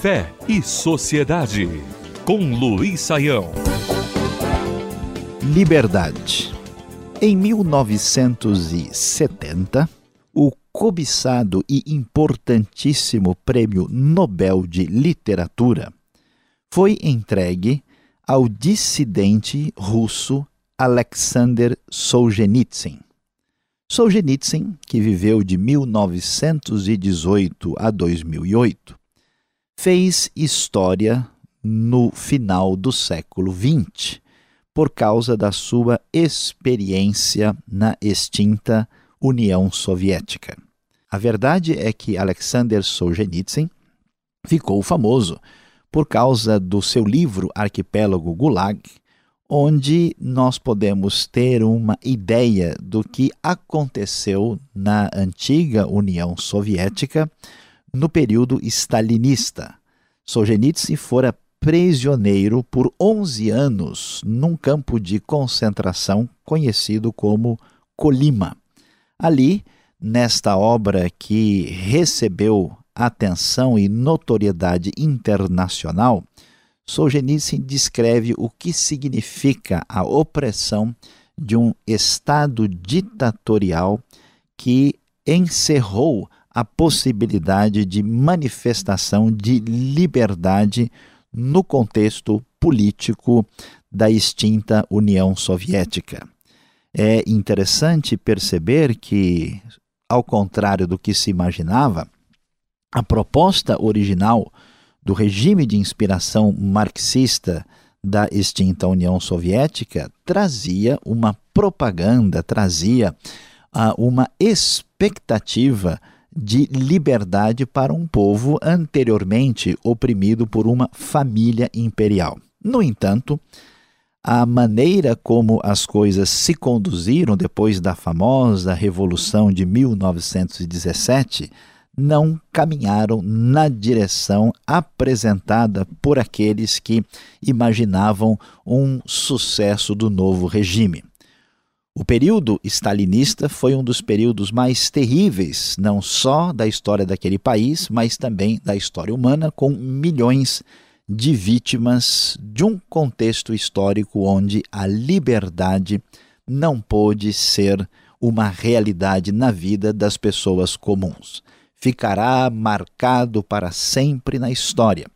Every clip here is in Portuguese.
Fé e Sociedade, com Luiz Saião. Liberdade. Em 1970, o cobiçado e importantíssimo Prêmio Nobel de Literatura foi entregue ao dissidente russo Alexander Solzhenitsyn. Solzhenitsyn, que viveu de 1918 a 2008, fez história no final do século XX por causa da sua experiência na extinta União Soviética. A verdade é que Alexander Solzhenitsyn ficou famoso por causa do seu livro Arquipélago Gulag, onde nós podemos ter uma ideia do que aconteceu na antiga União Soviética no período stalinista. Solzhenitsyn fora prisioneiro por 11 anos num campo de concentração conhecido como Colima. Ali, nesta obra que recebeu atenção e notoriedade internacional, Solzhenitsyn descreve o que significa a opressão de um Estado ditatorial que encerrou a possibilidade de manifestação de liberdade no contexto político da extinta União Soviética. É interessante perceber que, ao contrário do que se imaginava, a proposta original do regime de inspiração marxista da extinta União Soviética trazia uma propaganda, trazia uh, uma expectativa de liberdade para um povo anteriormente oprimido por uma família imperial. No entanto, a maneira como as coisas se conduziram depois da famosa Revolução de 1917 não caminharam na direção apresentada por aqueles que imaginavam um sucesso do novo regime. O período stalinista foi um dos períodos mais terríveis, não só da história daquele país, mas também da história humana, com milhões de vítimas de um contexto histórico onde a liberdade não pôde ser uma realidade na vida das pessoas comuns ficará marcado para sempre na história.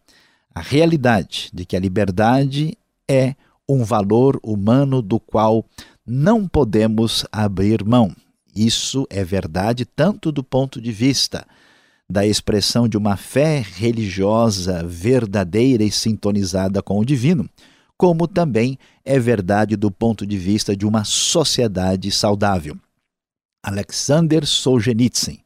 A realidade de que a liberdade é um valor humano do qual não podemos abrir mão. Isso é verdade tanto do ponto de vista da expressão de uma fé religiosa verdadeira e sintonizada com o divino, como também é verdade do ponto de vista de uma sociedade saudável. Alexander Solzhenitsyn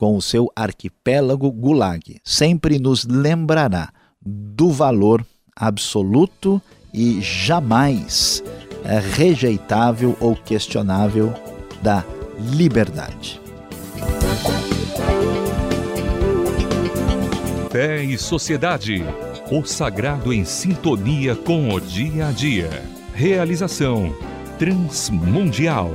com o seu arquipélago Gulag, sempre nos lembrará do valor absoluto e jamais é, rejeitável ou questionável da liberdade. Fé e Sociedade. O sagrado em sintonia com o dia a dia. Realização Transmundial.